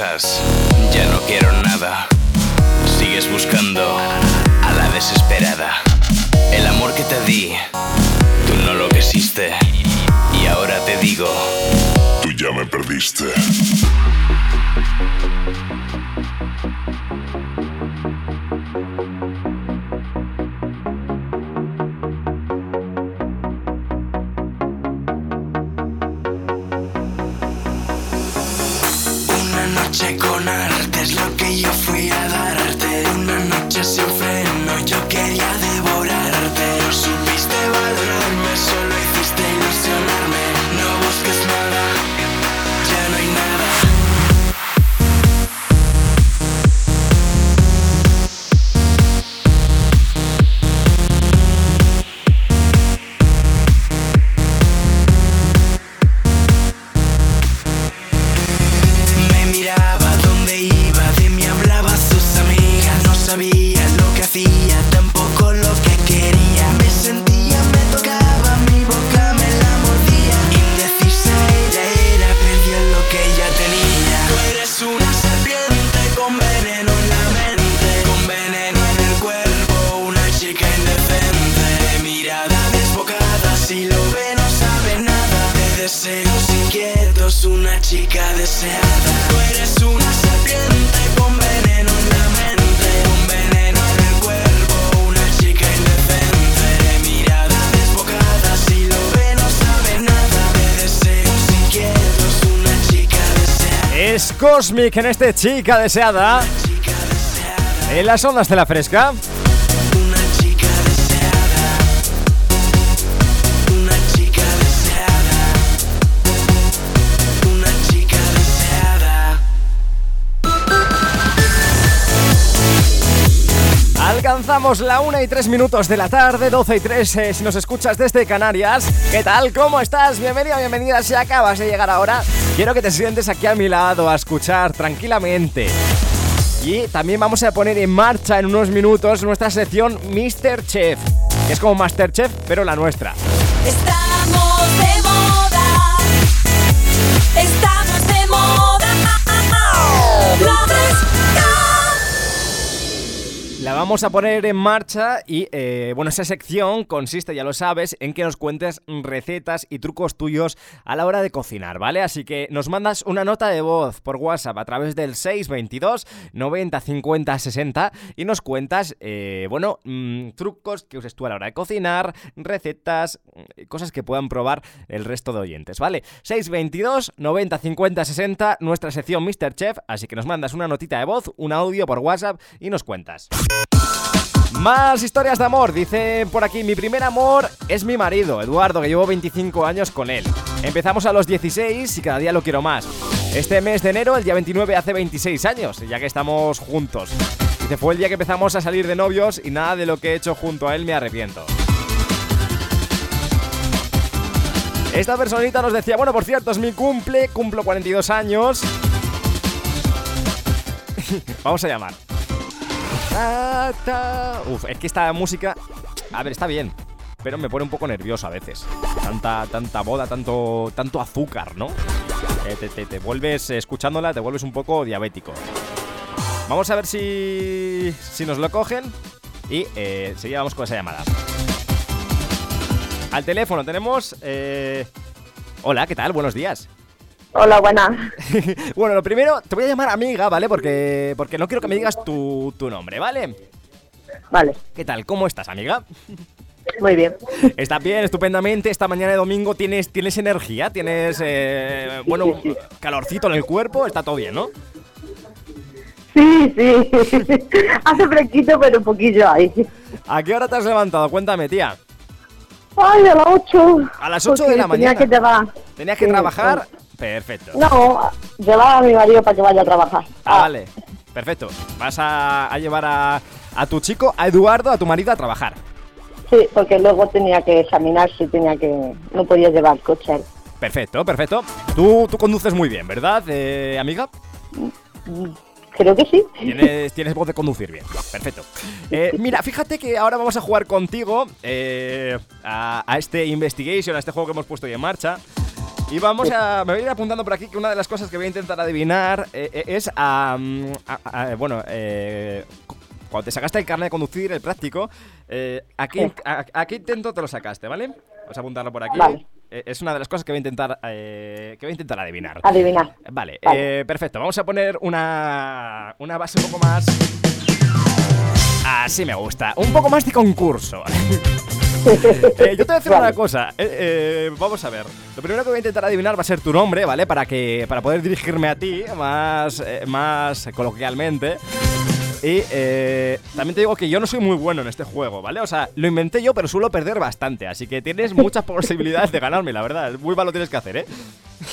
Ya no quiero nada. Sigues buscando a la desesperada. El amor que te di, tú no lo quisiste. Y ahora te digo, Tú ya me perdiste. Chica deseada. Tú eres una serpiente con veneno en la mente, con veneno en el cuerpo, una chica indecente. Mirada desbocada, si lo ve no sabe nada. De deseos inquietos, una chica deseada. Es Cosmic en este Chica Deseada. Chica deseada, En las ondas de la fresca. Alcanzamos la 1 y 3 minutos de la tarde, 12 y 3 eh, si nos escuchas desde Canarias. ¿Qué tal? ¿Cómo estás? Bienvenido, bienvenida. Si acabas de llegar ahora, quiero que te sientes aquí a mi lado a escuchar tranquilamente. Y también vamos a poner en marcha en unos minutos nuestra sección Mr. Chef, que es como Masterchef, pero la nuestra. Vamos a poner en marcha y, eh, bueno, esa sección consiste, ya lo sabes, en que nos cuentes recetas y trucos tuyos a la hora de cocinar, ¿vale? Así que nos mandas una nota de voz por WhatsApp a través del 622 90 50 60 y nos cuentas, eh, bueno, mm, trucos que uses tú a la hora de cocinar, recetas, mm, cosas que puedan probar el resto de oyentes, ¿vale? 622 90 50 60, nuestra sección Mr. Chef, así que nos mandas una notita de voz, un audio por WhatsApp y nos cuentas. Más historias de amor, dice por aquí, mi primer amor es mi marido, Eduardo, que llevo 25 años con él. Empezamos a los 16 y cada día lo quiero más. Este mes de enero, el día 29, hace 26 años, ya que estamos juntos. Dice, fue el día que empezamos a salir de novios y nada de lo que he hecho junto a él me arrepiento. Esta personita nos decía, bueno, por cierto, es mi cumple, cumplo 42 años. Vamos a llamar. Ta. Uf, es que esta música a ver, está bien. Pero me pone un poco nervioso a veces. Tanta, tanta boda, tanto, tanto azúcar, ¿no? Eh, te, te- te vuelves, eh, escuchándola, te vuelves un poco diabético. Vamos a ver si, si nos lo cogen. Y eh, enseguida vamos con esa llamada. Al teléfono tenemos... eh, Hola, ¿qué tal? Buenos días. Hola, buenas. bueno, lo primero, te voy a llamar amiga, ¿vale? Porque, porque no quiero que me digas tu, tu nombre, ¿vale? Vale, ¿Qué tal? ¿Cómo estás, amiga? muy bien. ¿Estás bien? Estupendamente. Esta mañana de domingo tienes, tienes energía, tienes, eh, bueno, sí, sí. calorcito en el cuerpo, está todo bien, ¿no? Sí, sí. Hace fresquito, pero un poquillo ahí. ¿A qué hora te has levantado? Cuéntame, tía. Ay, a las 8. A las ocho de la mañana. Tenía que llevar. ¿Tenías que trabajar? Perfecto. No, llevar a mi marido para que vaya a trabajar. Ah, vale. Perfecto. Vas a, a llevar a, a tu chico, a Eduardo, a tu marido a trabajar. Sí, porque luego tenía que examinarse, tenía que. No podía llevar el coche. Perfecto, perfecto. Tú, tú conduces muy bien, ¿verdad, eh, amiga? Creo que sí. Tienes, tienes voz de conducir bien. Perfecto. Eh, mira, fíjate que ahora vamos a jugar contigo eh, a, a este Investigation, a este juego que hemos puesto hoy en marcha. Y vamos a. Me voy a ir apuntando por aquí que una de las cosas que voy a intentar adivinar eh, eh, es a. a- a- bueno, eh, cu- cuando te sacaste el carnet de conducir, el práctico, eh, ¿a, qué, Sí. a, a qué intento te lo sacaste, ¿vale? Vamos a apuntarlo por aquí. Vale. Eh, es una de las cosas que voy a intentar, eh, que voy a intentar adivinar. Adivinar. Vale, Vale. eh, perfecto. Vamos a poner una, una base un poco más. Así me gusta. Un poco más de concurso. Eh, yo te voy a decir Vale. una cosa. eh, eh, vamos a ver. Lo primero que voy a intentar adivinar va a ser tu nombre, ¿vale? Para que para poder dirigirme a ti más, eh, más coloquialmente. Y eh, también te digo que yo no soy muy bueno en este juego, ¿vale? O sea, lo inventé yo, pero suelo perder bastante. Así que tienes muchas posibilidades de ganarme, la verdad. Muy mal lo tienes que hacer, ¿eh?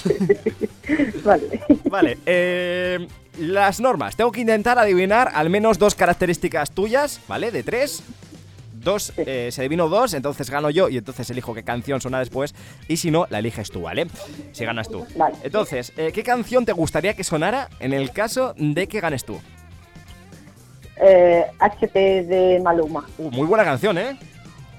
Vale. Vale, eh, las normas. Tengo que intentar adivinar al menos dos características tuyas, ¿vale? De tres. Dos, eh, si adivino dos, entonces gano yo y entonces elijo qué canción suena después. Y si no, la eliges tú, ¿vale? Si ganas tú. Vale. Entonces, eh, ¿qué canción te gustaría que sonara en el caso de que ganes tú? Eh, HP de Maluma. Uh, muy buena canción, ¿eh?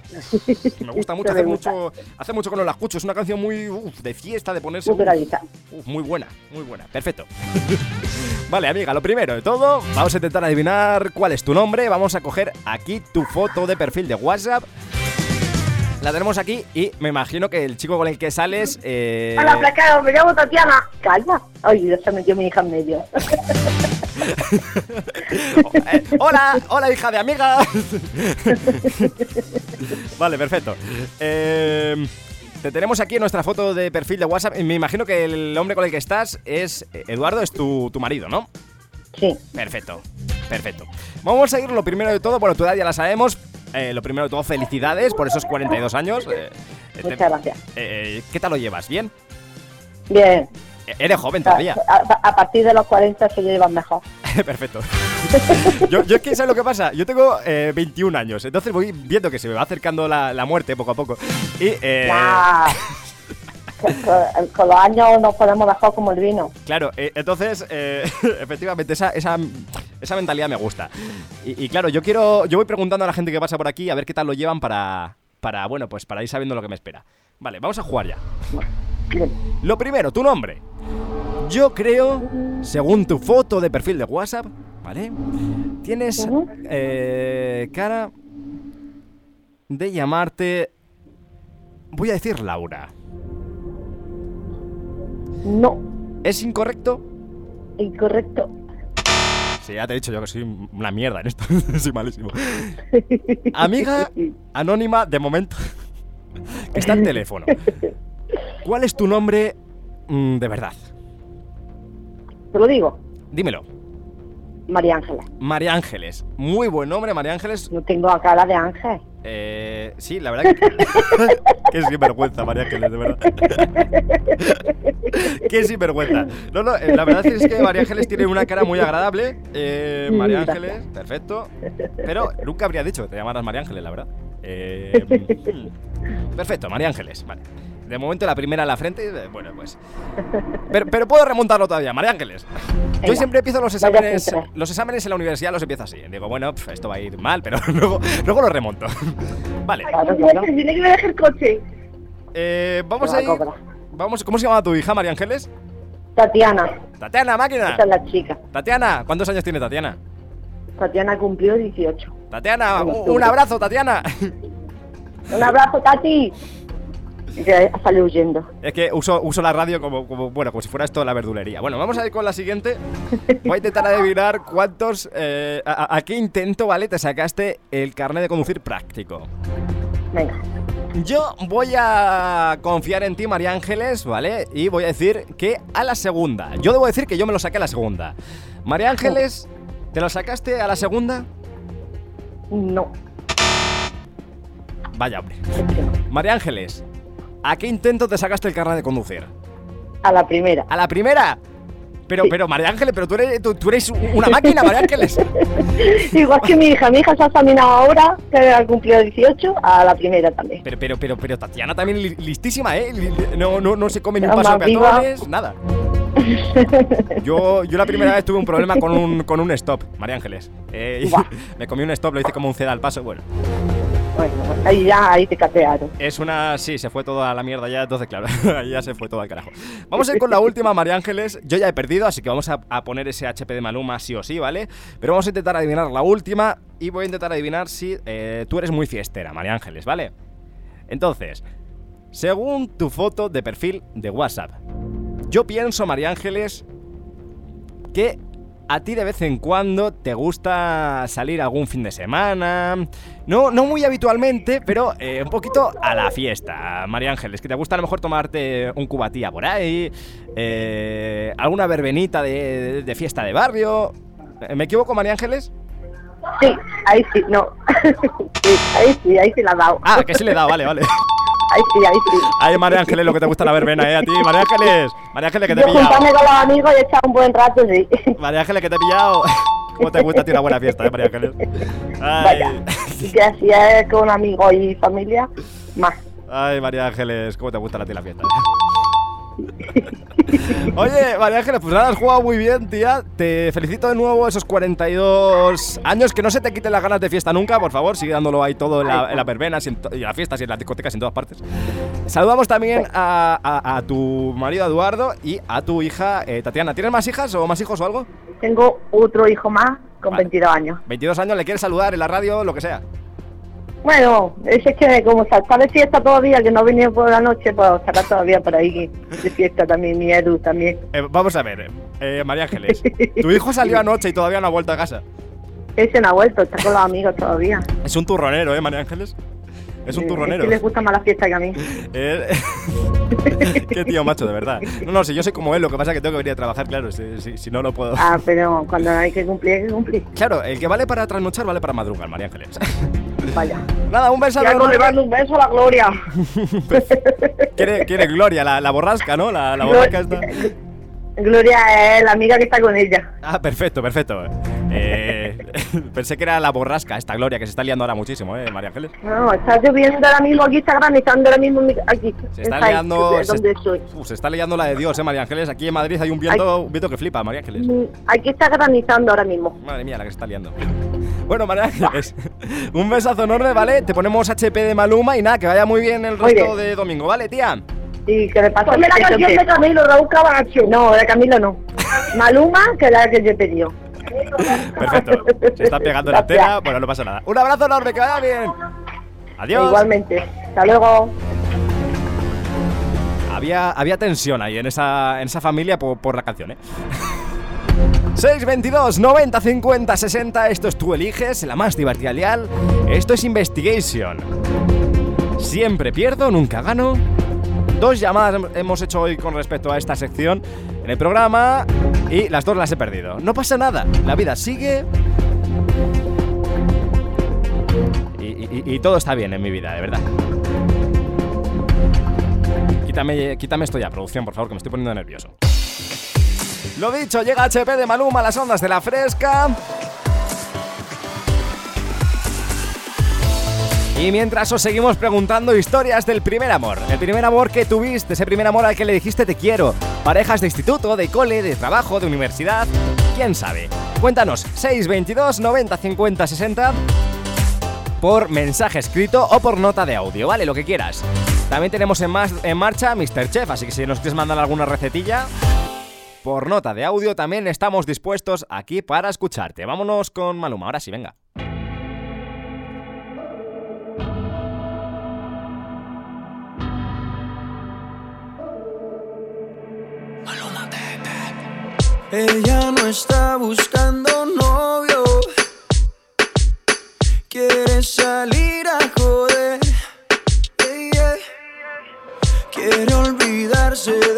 Me gusta mucho, hace mucho, hace mucho que no la escucho. Es una canción muy uf, de fiesta, de ponerse. Muy. Uf, muy buena, muy buena. Perfecto. vale, amiga, lo primero de todo, vamos a intentar adivinar cuál es tu nombre. Vamos a coger aquí tu foto de perfil de WhatsApp. La tenemos aquí y me imagino que el chico con el que sales. Eh... Hola, placado, me llamo Tatiana. Calla. Ay, Dios, se metió mi hija en medio. Eh, hola, hola hija de amiga. vale, perfecto. Eh, te tenemos aquí en nuestra foto de perfil de WhatsApp. Me imagino que el hombre con el que estás es eh, Eduardo, es tu, tu marido, ¿no? Sí. Perfecto, perfecto. Vamos a ir lo primero de todo, bueno, tu edad ya la sabemos. Eh, lo primero de todo, felicidades por esos 42 años. Eh, te- Muchas gracias. eh, ¿Qué tal lo llevas? ¿Bien? Bien. Eres joven todavía. a- a partir de los 40 se llevan mejor. Perfecto. yo, yo es que, ¿sabes lo que pasa? Yo tengo eh, 21 años, entonces voy viendo que se me va acercando la, la muerte poco a poco. Y, eh, Ya. con, los años nos podemos dejar como el vino. claro, eh, entonces, eh, efectivamente, esa, esa, esa mentalidad me gusta. Y, y claro, yo quiero, yo voy preguntando a la gente que pasa por aquí a ver qué tal lo llevan para, para, bueno, pues para ir sabiendo lo que me espera. Vale, vamos a jugar ya. Lo primero, tu nombre. Yo creo, según tu foto de perfil de WhatsApp, ¿vale? Tienes eh, cara de llamarte... Voy a decir Laura. No, ¿Es incorrecto? incorrecto. Sí, ya te he dicho yo que soy una mierda en esto. soy malísimo. Amiga anónima de momento que está en teléfono. ¿Cuál es tu nombre mm, de verdad? Te lo digo, Dímelo. María Ángela. María Ángeles. Muy buen nombre, María Ángeles. Yo tengo a cara de ángel. Eh, sí, la verdad que. Qué sinvergüenza, María Ángeles, de verdad. Qué sinvergüenza. No, no, eh, la verdad es que María Ángeles tiene una cara muy agradable. Eh, María Mm, Ángeles, perfecto. Pero nunca habría dicho que te llamaras María Ángeles, la verdad. Eh, mm, perfecto, María Ángeles, vale. De momento la primera en la frente, eh, bueno, pues. Pero, pero puedo remontarlo todavía, María Ángeles. Yo siempre empiezo los exámenes, los exámenes en la universidad los empiezo así. Digo, bueno, pf, esto va a ir mal, pero luego, luego lo remonto. Vale. Tiene que el coche. Eh, vamos a la ir. cobra. Vamos, ¿cómo se llama tu hija, María Ángeles? Tatiana, Tatiana, máquina. esa es la chica. Tatiana, ¿cuántos años tiene Tatiana? Tatiana cumplió 18. Tatiana, un, un abrazo, Tatiana. Un abrazo, Tati. Y que sale huyendo. Es que uso, uso la radio como, como, bueno, como si fuera esto la verdulería. Bueno, vamos a ir con la siguiente. Voy a intentar adivinar cuántos, eh, a, a- qué intento, ¿vale? Te sacaste el carnet de conducir práctico. Venga. Yo voy a confiar en ti, María Ángeles, ¿vale? Y voy a decir que a la segunda. Yo debo decir que yo me lo saqué a la segunda. María Ángeles, ¿te lo sacaste a la segunda? No, Vaya, hombre. María Ángeles, ¿a qué intento te sacaste el carnet de conducir? A la primera. ¿A la primera? Pero, Sí. pero, María Ángeles, pero tú eres, tú, tú eres una máquina, María Ángeles. Igual que mi hija. Mi hija se ha examinado ahora, que ha cumplido 18, a la primera también. Pero, pero, pero, pero Tatiana también li- listísima, ¿eh? No, no, no se come ni un paso de peatones, nada. Yo, yo la primera vez tuve un problema con un, con un stop, María Ángeles. Eh, me comí un stop, lo hice como un ceda al paso. Bueno, Bueno, ahí ya, ahí te catearon. es una. Sí, se fue todo a la mierda ya, entonces, claro, ahí ya se fue todo al carajo. Vamos a ir con la última, María Ángeles. Yo ya he perdido, así que vamos a, a poner ese HP de Maluma sí o sí, ¿vale? Pero vamos a intentar adivinar la última y voy a intentar adivinar si eh, tú eres muy fiestera, María Ángeles, ¿vale? Entonces, según tu foto de perfil de WhatsApp, yo pienso, María Ángeles, que a ti de vez en cuando te gusta salir algún fin de semana. No, no muy habitualmente, pero eh, un poquito a la fiesta, María Ángeles. Que te gusta a lo mejor tomarte un cubatía por ahí, eh, alguna verbenita de, fiesta de barrio. ¿Me equivoco, María Ángeles? Sí, ahí sí, no. sí, ahí sí, ahí sí la ha dado. Ah, que sí le he dado, vale, vale. Ahí sí, ahí sí. Ay, María Ángeles, lo que te gusta la verbena, ¿eh? A ti, María Ángeles. María Ángeles, que te he Yo juntarme pillado. con los amigos y echar un buen rato, sí. María Ángeles, que te he pillado. ¿Cómo te gusta a ti una buena fiesta, eh, María Ángeles? Ay. Vaya. Que así es con amigos y familia, más. Ay, María Ángeles, ¿cómo te gusta a ti la fiesta? Oye, María Ángeles, pues nada, has jugado muy bien, tía. Te felicito de nuevo esos 42 años. Que no se te quiten las ganas de fiesta nunca, por favor. Sigue dándolo ahí todo en la, en las verbenas y en, y en las fiestas y en las discotecas y en todas partes. Saludamos también a, a- a tu marido Eduardo y a tu hija eh, Tatiana. ¿Tienes más hijas o más hijos o algo? Tengo otro hijo más con Vale. 22 años. 22 años, ¿le quieres saludar en la radio, lo que sea? Bueno, ese es que como está de fiesta todavía, que no venía por la noche, pues estará todavía por ahí de fiesta también, mi Edu también. Eh, vamos a ver, eh, María Ángeles. Tu hijo salió anoche y todavía no ha vuelto a casa. Ese no ha vuelto, está con los amigos todavía. Es un turronero, ¿eh, María Ángeles? Es un turronero. Es que les gusta más la fiesta que a mí. Qué tío macho, de verdad. No, no, si yo soy como él, lo que pasa es que tengo que venir a trabajar, claro, si, si- si no, no puedo. Ah, pero cuando hay que cumplir, hay que cumplir. Claro, el que vale para trasnochar vale para madrugar, María Ángeles. Vaya. Nada, un beso Ya enorme. le mando un beso a la Gloria. Quiere, quiere Gloria, la, la borrasca, ¿no? La, la borrasca esta. Gloria es la amiga que está con ella. Ah, perfecto, perfecto. Eh, pensé que era la borrasca, esta Gloria, que se está liando ahora muchísimo, ¿eh, María Ángeles? No, está lloviendo ahora mismo aquí, está granizando ahora mismo aquí. Se está liando. se, está liando la de Dios, ¿eh, María Ángeles? Aquí en Madrid hay un viento, un viento que flipa, María Ángeles. Mm, Aquí está granizando ahora mismo. Madre mía, la que se está liando. Bueno, María Ángeles, un besazo enorme, ¿vale? Te ponemos HP de Maluma y nada, que vaya muy bien el resto de domingo, ¿vale, tía? Y que le pase Ponme la canción de Camilo, Raúl Camacho. No, de Camilo no. Maluma, que es la que yo he pedido. Perfecto. Se está pegando la tela, bueno, no pasa nada. Un abrazo enorme, que vaya bien. Adiós. Igualmente. Hasta luego. Había, había tensión ahí en esa, en esa familia por, por la canción, ¿eh? 622 90 50 60 Esto es Tú Eliges, la más divertida lial Esto es Investigation Siempre pierdo, nunca gano Dos llamadas hem- hemos hecho hoy con respecto a esta sección en el programa y las dos las he perdido. No pasa nada, la vida sigue y todo está bien en mi vida, de verdad. Quítame, quítame esto ya, producción, por favor, que me estoy poniendo nervioso. Lo dicho, llega HP de Maluma a las ondas de la fresca. Y mientras os seguimos preguntando historias del primer amor, el primer amor que tuviste, ese primer amor al que le dijiste te quiero, parejas de instituto, de cole, de trabajo, de universidad, quién sabe. Cuéntanos, 622 90 50 60 por mensaje escrito o por nota de audio, ¿vale? Lo que quieras. También tenemos en, marcha Mr. Chef, así que si nos quieres mandar alguna recetilla, por nota de audio también estamos dispuestos aquí para escucharte. Vámonos con Maluma, ahora sí, venga. Ella no está buscando novio. Quiere salir a joder. Yeah. Quiere olvidarse de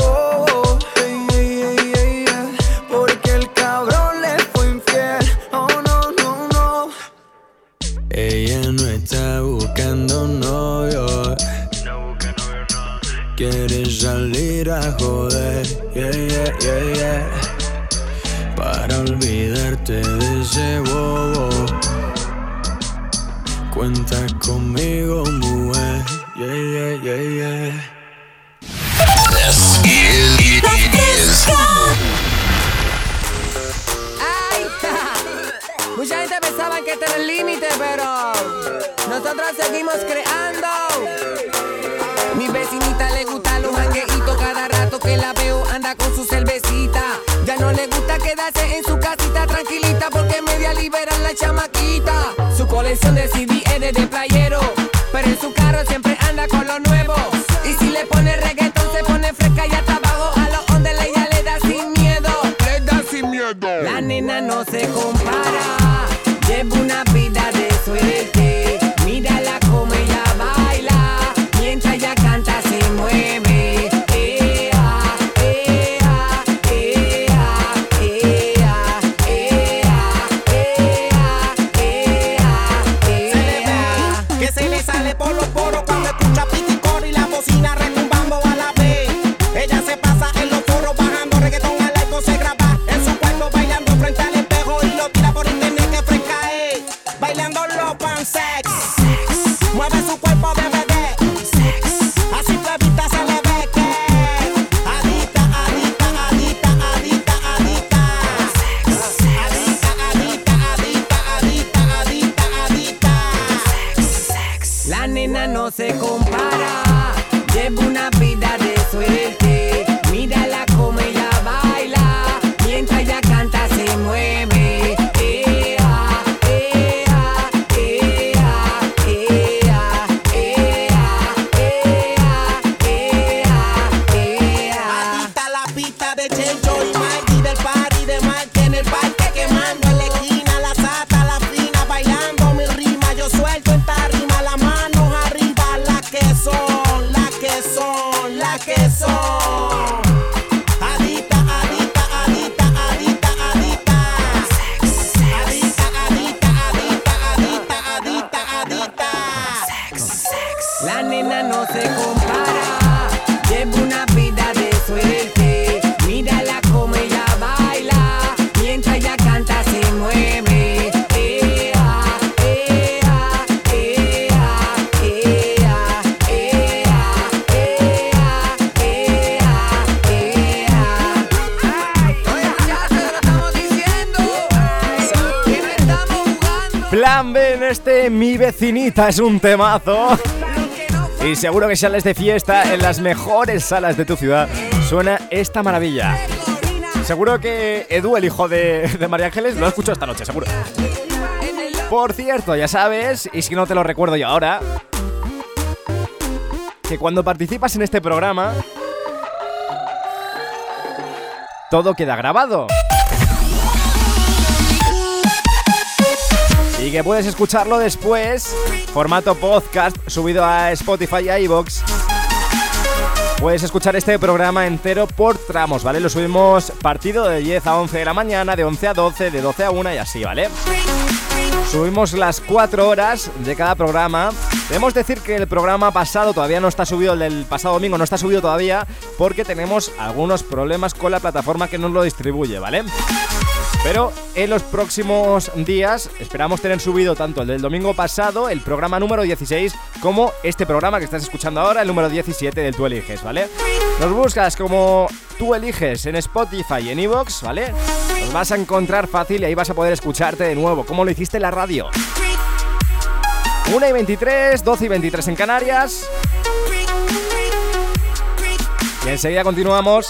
buscando novio. Quiere salir a joder, yeah, yeah, yeah, yeah. Para olvidarte de ese bobo. Cuenta conmigo, mujer, yeah, yeah, yeah, yeah. Seguimos creando. Mi vecinita le gusta los jangueitos cada rato que la veo anda con su cervecita. Ya no le gusta quedarse en su casita tranquilita porque media liberan la chamaquita. Su colección de CD es de playero, pero en su carro siempre anda con lo nuevo. Y si le pone reggaetón se pone fresca y hasta abajo a los ondes ella le da sin miedo. Le da sin miedo. La nena no se compara, se compara, vecinita es un temazo. Y seguro que sales de fiesta en las mejores salas de tu ciudad. Suena esta maravilla. Seguro que Edu, el hijo de, de María Ángeles, lo ha escuchado esta noche, seguro. Por cierto, ya sabes, y si no te lo recuerdo yo ahora, que cuando participas en este programa, todo queda grabado. Y que puedes escucharlo después, formato podcast, subido a Spotify y a iVoox. Puedes escuchar este programa entero por tramos, ¿vale? Lo subimos partido de 10 a 11 de la mañana, de 11 a 12, de 12 a 1 y así, ¿vale? Subimos las 4 horas de cada programa. Debemos decir que el programa pasado todavía no está subido, el del pasado domingo no está subido todavía, porque tenemos algunos problemas con la plataforma que nos lo distribuye, ¿vale? Pero en los próximos días esperamos tener subido tanto el del domingo pasado, el programa número 16, como este programa que estás escuchando ahora, el número 17 del Tú Eliges, ¿vale? Nos buscas como Tú Eliges en Spotify y en Evox, ¿vale? Nos vas a encontrar fácil y ahí vas a poder escucharte de nuevo, como lo hiciste en la radio. 1 y 23, 12 y 23 en Canarias. Y enseguida continuamos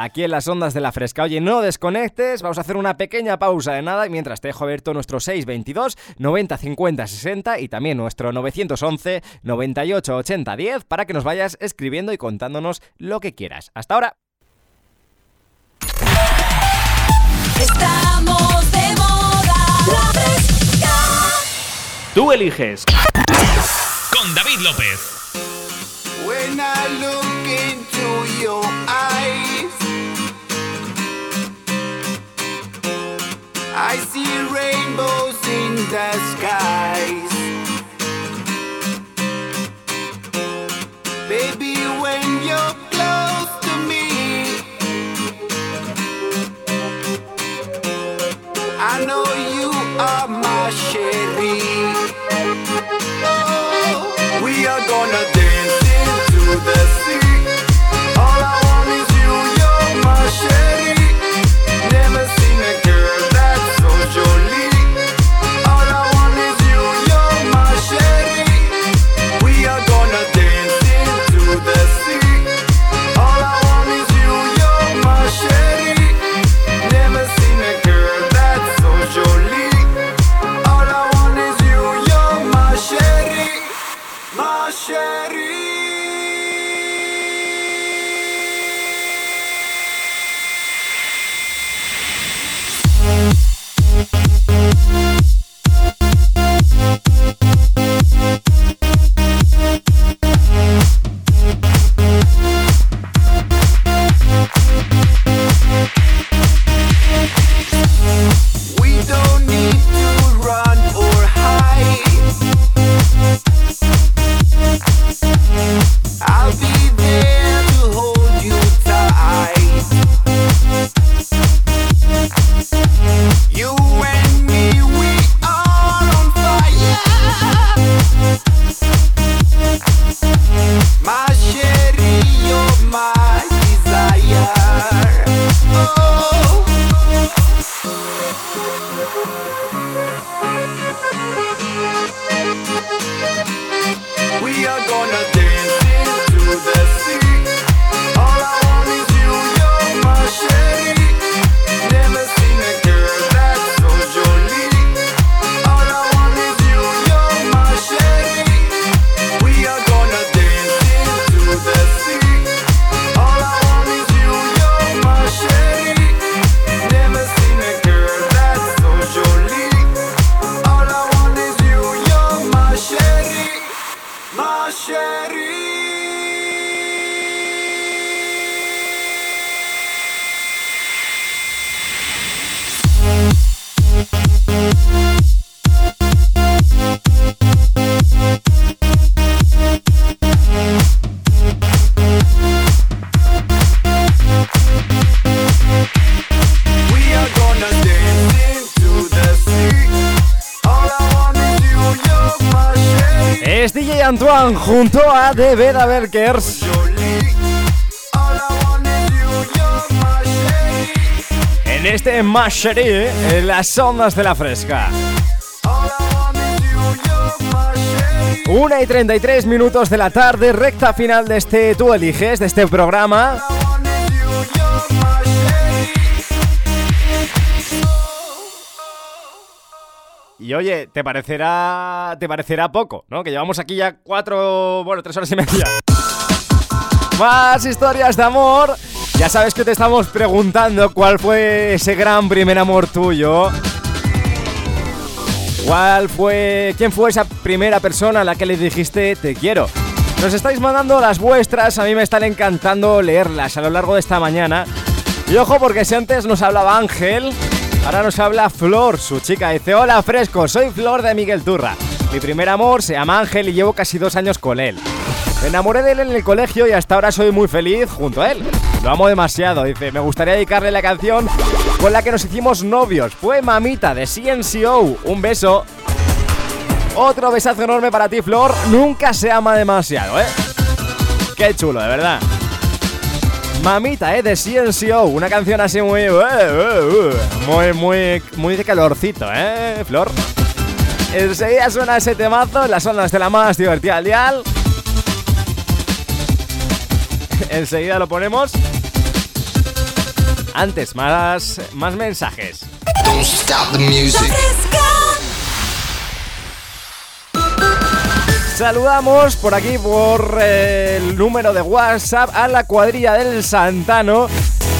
aquí en las ondas de la fresca. Oye, no desconectes, vamos a hacer una pequeña pausa de nada y mientras te dejo abierto nuestro 622 90 50 60 y también nuestro 911 98 80 10 para que nos vayas escribiendo y contándonos lo que quieras. Hasta ahora. Estamos de moda. La fresca. Tú eliges. Con David López. When I look into your eyes, rainbows in the skies. Baby, when you're close to me, I know you are Junto a The Beda Berkers. En este Mashery, en las ondas de la fresca. 1 y 33 minutos de la tarde, recta final de este Tú eliges, de este programa. Y oye, te parecerá. Te parecerá poco, ¿no? Que llevamos aquí ya cuatro. Bueno, tres horas y media. Más historias de amor. Ya sabes que te estamos preguntando cuál fue ese gran primer amor tuyo. ¿Cuál fue. ¿Quién fue esa primera persona a la que le dijiste te quiero? Nos estáis mandando las vuestras, a mí me están encantando leerlas a lo largo de esta mañana. Y ojo, porque si antes nos hablaba Ángel, ahora nos habla Flor, su chica. Dice: Hola, fresco, soy Flor de Miguel Turra. Mi primer amor se llama Ángel y llevo casi dos años con él. Me enamoré de él en el colegio y hasta ahora soy muy feliz junto a él. Lo amo demasiado, dice. Me gustaría dedicarle la canción con la que nos hicimos novios. Fue Mamita de CNCO. Un beso. Otro besazo enorme para ti, Flor. Nunca se ama demasiado, ¿eh? Qué chulo, de verdad. Mamita, ¿eh? De CNCO. Una canción así muy... uh, uh, uh, muy, muy, muy de calorcito, ¿eh, Flor? Enseguida suena ese temazo en las ondas de la más divertida al dial. Enseguida lo ponemos. Antes, más, más mensajes. Don't stop the music. Saludamos por aquí por eh, el número de WhatsApp a la cuadrilla del Santano.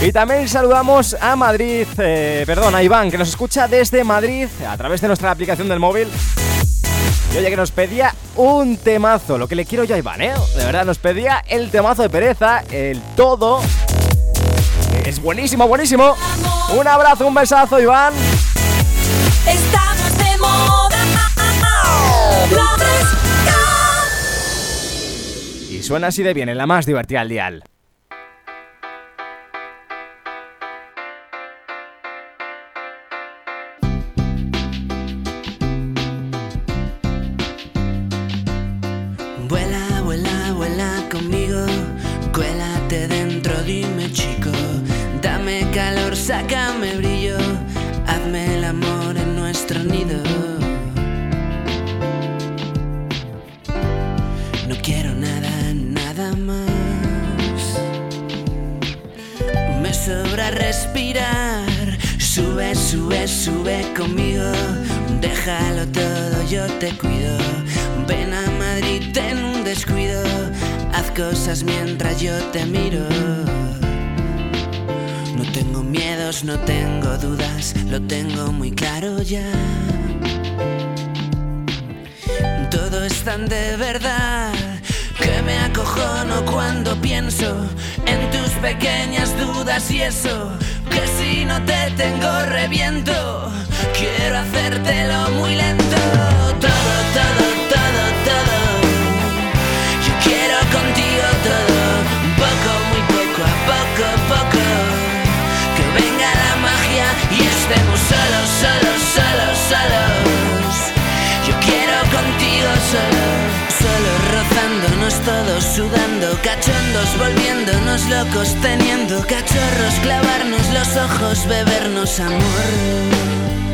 Y también saludamos a Madrid, eh, perdón, a Iván, que nos escucha desde Madrid a través de nuestra aplicación del móvil. Y oye, que nos pedía un temazo, lo que le quiero yo a Iván, ¿eh? De verdad, nos pedía el temazo de pereza, el todo. Es buenísimo, buenísimo. Un abrazo, un besazo, Iván. Estamos de moda. Suena así de bien en la más divertida al dial. Vuela, vuela, vuela conmigo, cuélate dentro, dime chico, dame calor, sácame brillo, Déjalo todo, yo te cuido. Ven a Madrid en un descuido. Haz cosas mientras yo te miro. No tengo miedos, no tengo dudas. Lo tengo muy claro ya. Todo es tan de verdad que me acojono cuando pienso en tus pequeñas dudas y eso. Que si no te tengo reviento, quiero hacértelo muy lento. Todo, todo, todo, todo. Yo quiero contigo todo, poco, muy poco, a poco, poco. Que venga la magia y estemos solos, solos, solos, solos. Yo quiero contigo solo rozándonos todos, sudando, cachondos, volviéndonos locos, teniendo cachorros, clavarnos los ojos, bebernos amor.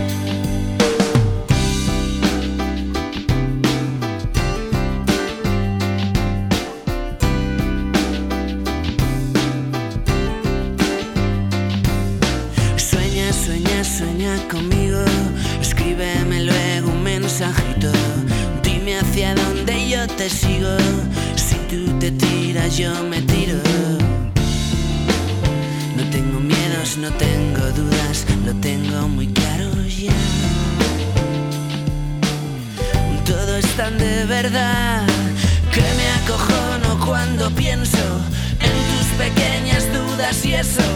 Yo me tiro. No tengo miedos, no tengo dudas. Lo tengo muy claro ya. Todo es tan de verdad que me acojono cuando pienso en tus pequeñas dudas y eso.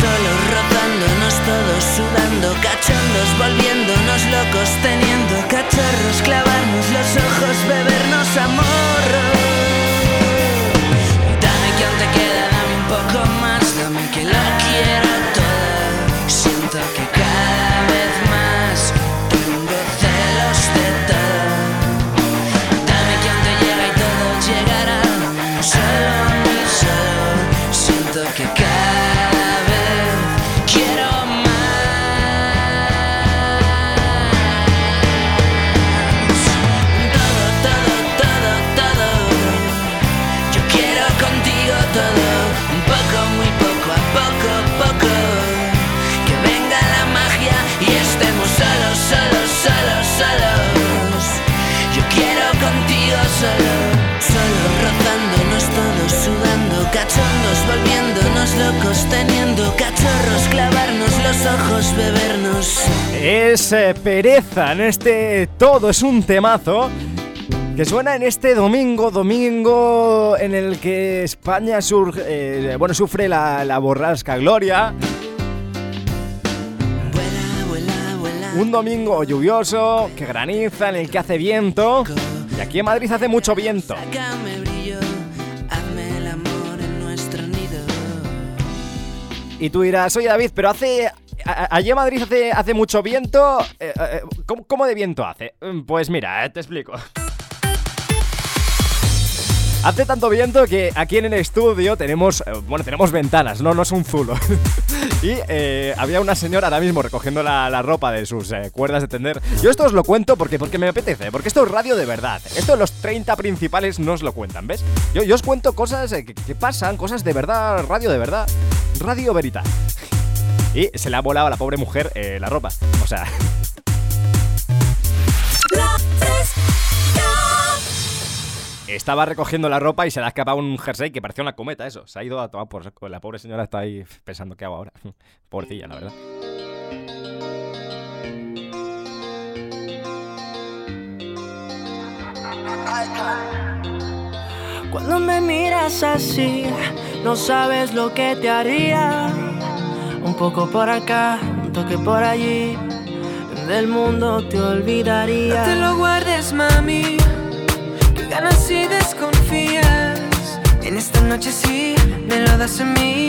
solos, rozándonos todos, sudando, cachondos, volviendo. Teniendo cachorros, clavarnos los ojos, bebernos. Es eh, pereza en este todo, es un temazo que suena en este domingo, domingo en el que España surge, eh, bueno, sufre la, la borrasca Gloria. Un domingo lluvioso, que graniza, en el que hace viento. Y aquí en Madrid hace mucho viento. Sácame Y tú dirás, oye David, pero hace... Allí en Madrid hace, mucho viento. eh, eh, ¿cómo, cómo de viento hace? Mm, Pues mira, eh, te explico. Hace tanto viento que aquí en el estudio tenemos, eh, bueno, tenemos ventanas, no, no es un zulo. y eh, había una señora ahora mismo recogiendo la, la ropa de sus eh, cuerdas de tender. Yo esto os lo cuento porque, porque me apetece, porque esto es radio de verdad. Esto los 30 principales no os lo cuentan, ¿ves? Yo, yo os cuento cosas eh, que, pasan, cosas de verdad, radio de verdad, radio verita. Y se le ha volado a la pobre mujer la ropa. O sea. Estaba recogiendo la ropa y se le ha escapado un jersey que parecía una cometa, eso. Se ha ido a tomar por saco. La pobre señora está ahí pensando qué hago ahora. Pobrecilla, la verdad. Cuando me miras así, no sabes lo que te haría. Un poco por acá, un toque por allí. Del mundo te olvidaría. No te lo guardes, mami. Ganas y desconfías. En esta noche sí, me lo das a mí.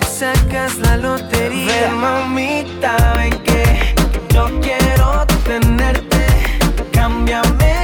Te sacas la lotería. Ven, mamita, ven que yo quiero tenerte. Cámbiame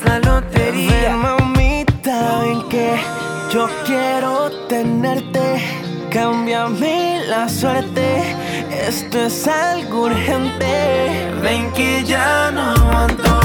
la Ven, lotería. mamita, ven que yo quiero tenerte. Cámbiame la suerte. Esto es algo urgente. Ven que ya no aguanto.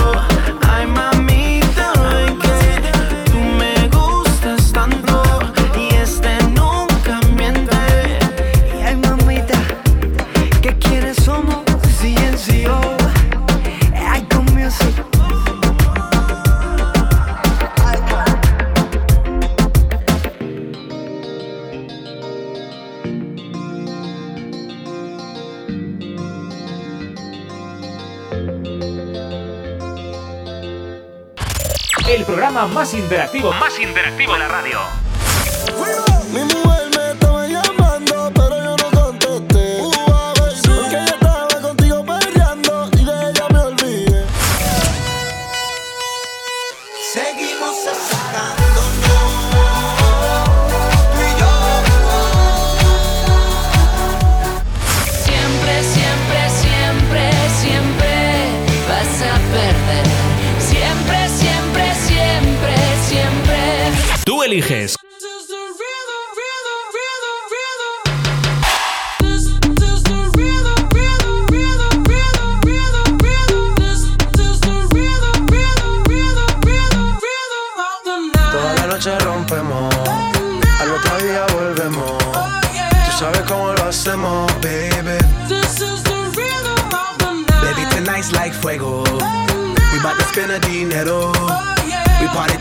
Interactivo, más interactivo de la radio.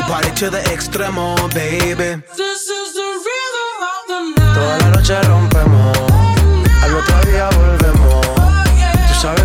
We party to the extremo, baby. This is the rhythm of the night. Toda la noche rompemos, al otro día volvemos. Oh, Tú sabes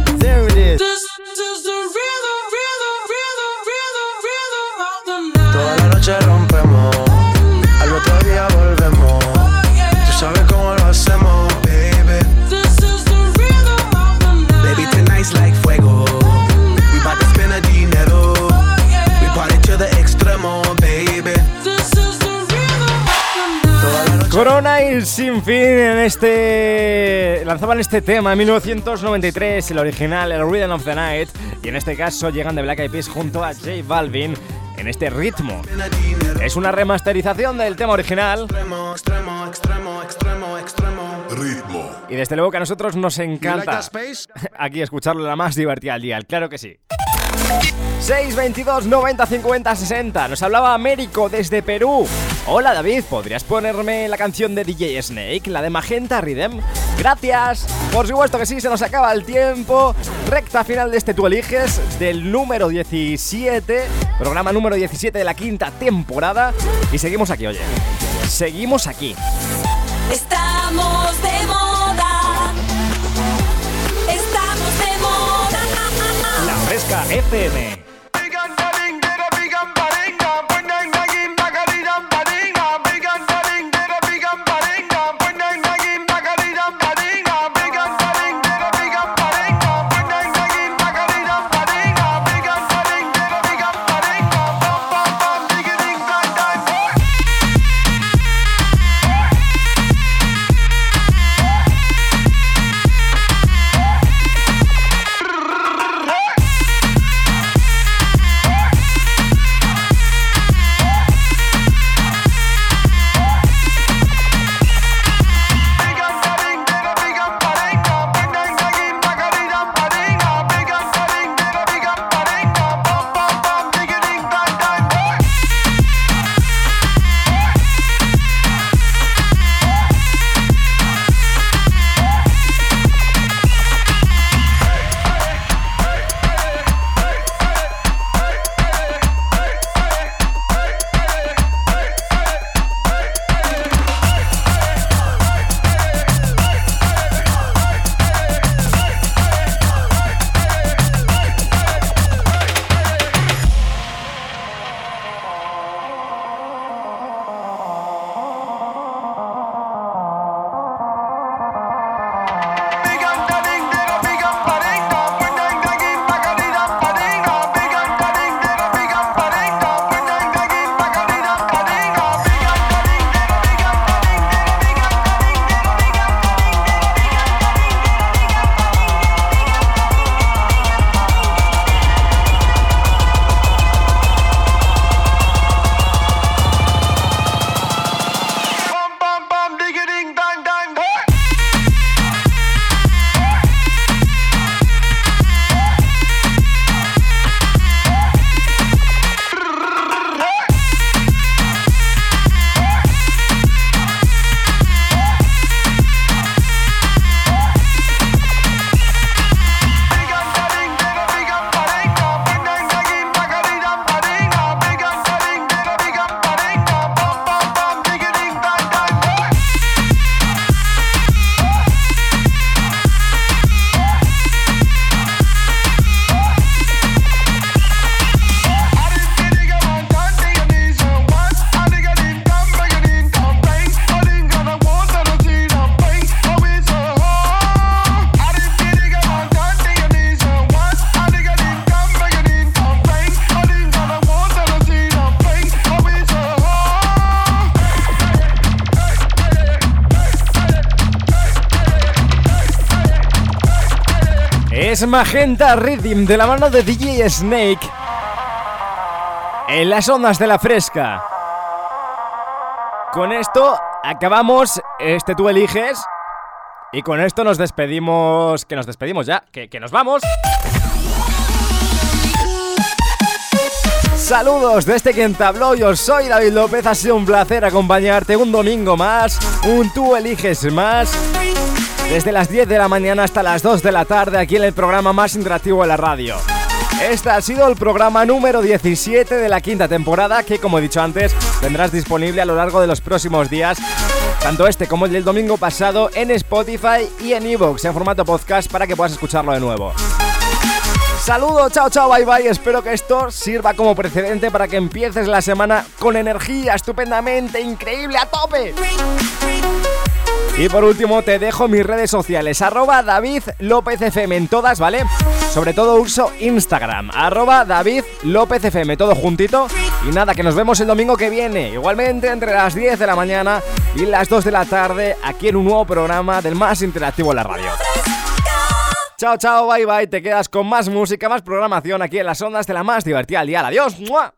Sin Fin en este. lanzaban este tema en 1993, el original, el Rhythm of the Night, y en este caso llegan de Black Eyed Peas junto a J Balvin en este ritmo. Es una remasterización del tema original Extremo, extremo, extremo, extremo, extremo. Ritmo. y desde luego que a nosotros nos like encanta aquí escucharlo la más divertida al día, claro que sí. 622 90 50 60. Nos hablaba Américo desde Perú. Hola David, ¿podrías ponerme la canción de DJ Snake, la de Magenta Rhythm? Gracias. Por supuesto que sí, se nos acaba el tiempo. Recta final de este Tú eliges del número 17, programa número 17 de la quinta temporada. Y seguimos aquí, oye. Seguimos aquí. Estamos de moda. Estamos de moda. La Fresca FM. Es Magenta Rhythm de la mano de DJ Snake. En las ondas de la fresca. Con esto acabamos este tú eliges. Y con esto nos despedimos. Que nos despedimos ya. Que, nos vamos. Saludos desde quien te habló, yo soy David López, ha sido un placer acompañarte un domingo más, un tú eliges más, desde las 10 de la mañana hasta las 2 de la tarde aquí en el programa más interactivo de la radio. Este ha sido el programa número 17 de la quinta temporada que como he dicho antes tendrás disponible a lo largo de los próximos días tanto este como el del domingo pasado en Spotify y en Evox en formato podcast para que puedas escucharlo de nuevo. Saludos, chao, chao, bye, bye. Espero que esto sirva como precedente para que empieces la semana con energía estupendamente increíble a tope. Y por último te dejo mis redes sociales, arroba David FM en todas, ¿vale? Sobre todo uso Instagram, arroba David López FM, todo juntito. Y nada, que nos vemos el domingo que viene, igualmente entre las 10 de la mañana y las 2 de la tarde, aquí en un nuevo programa del más interactivo en la radio. Chao, chao, bye, bye. Te quedas con más música, más programación aquí en las ondas de la más divertida al día. Adiós. ¡Mua!